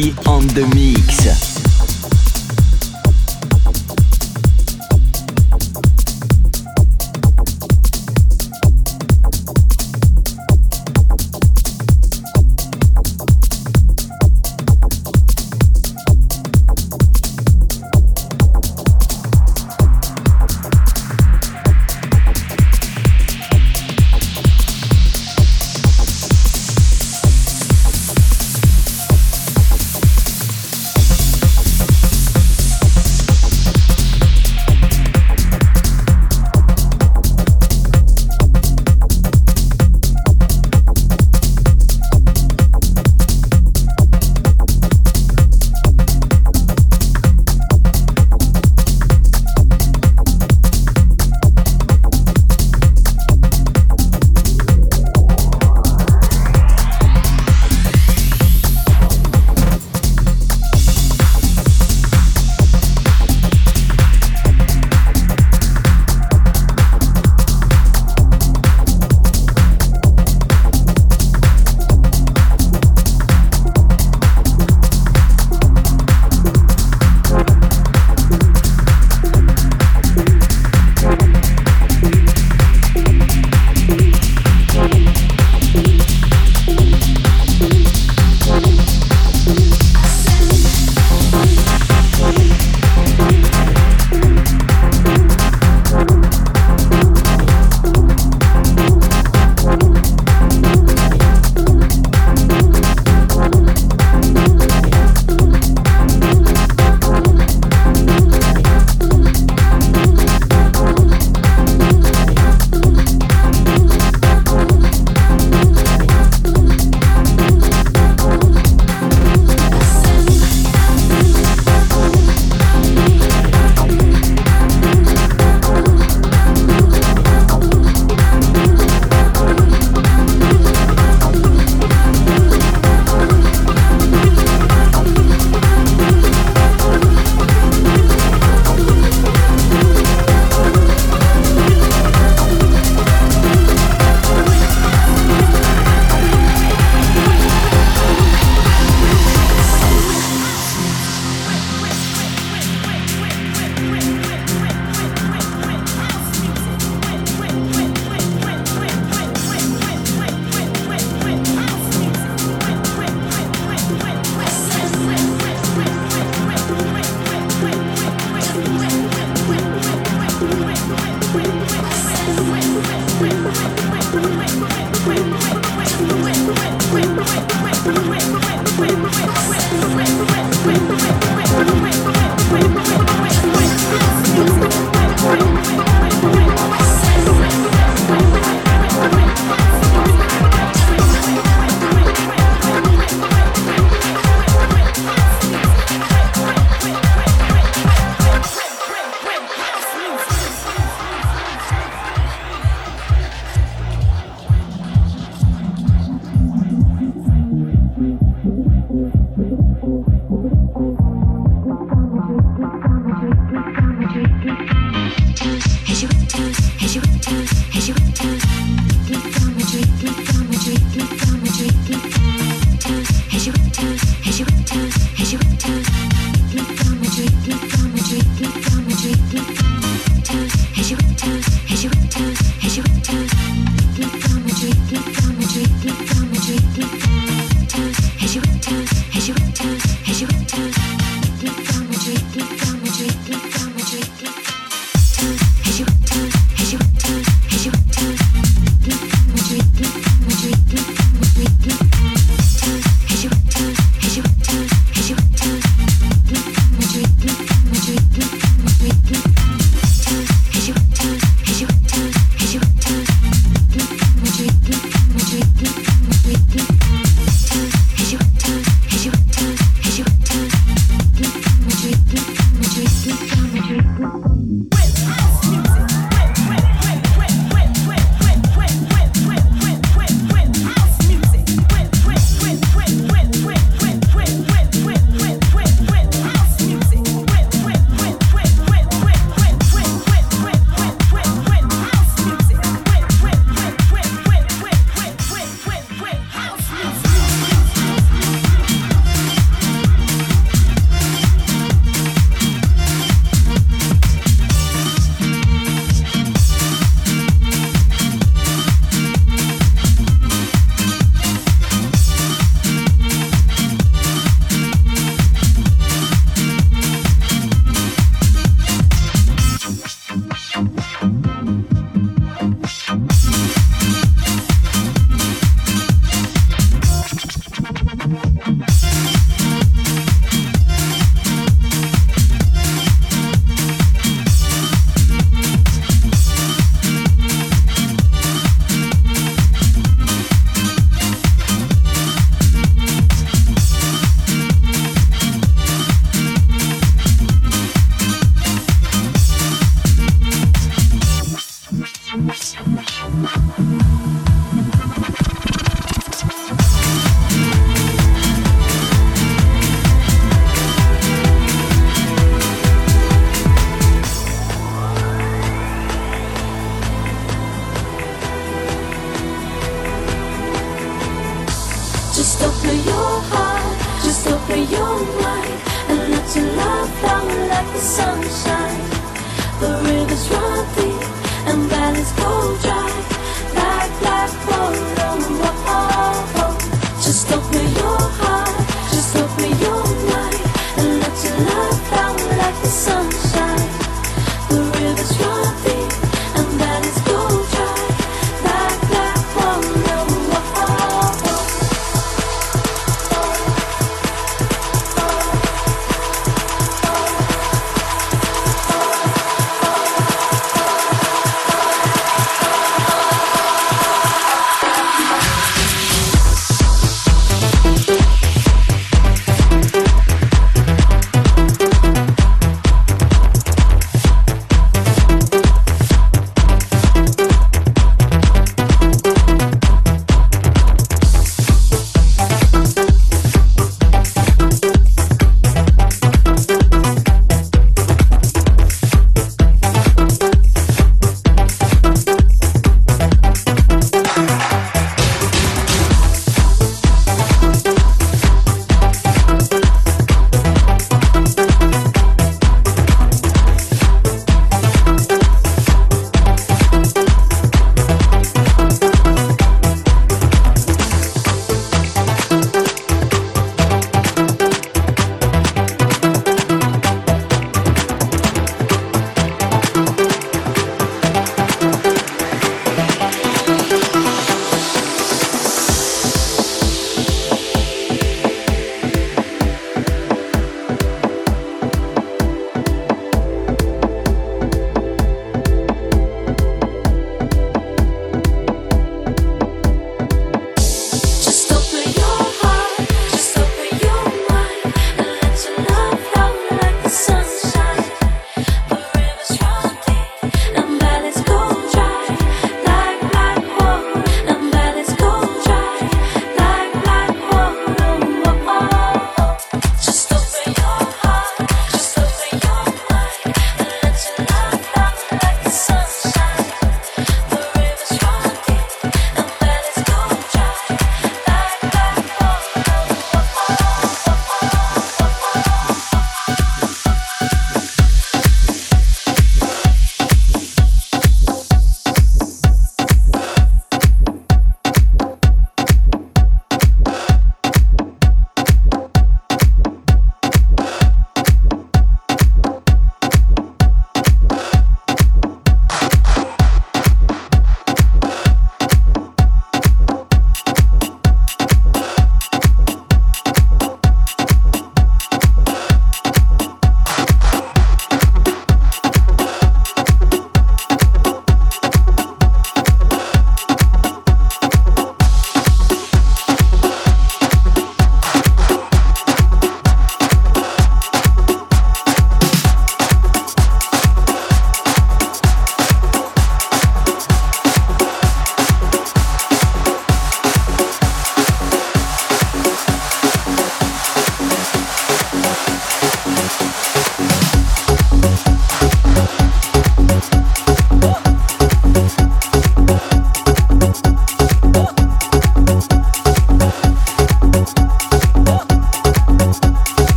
On the mix.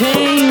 Look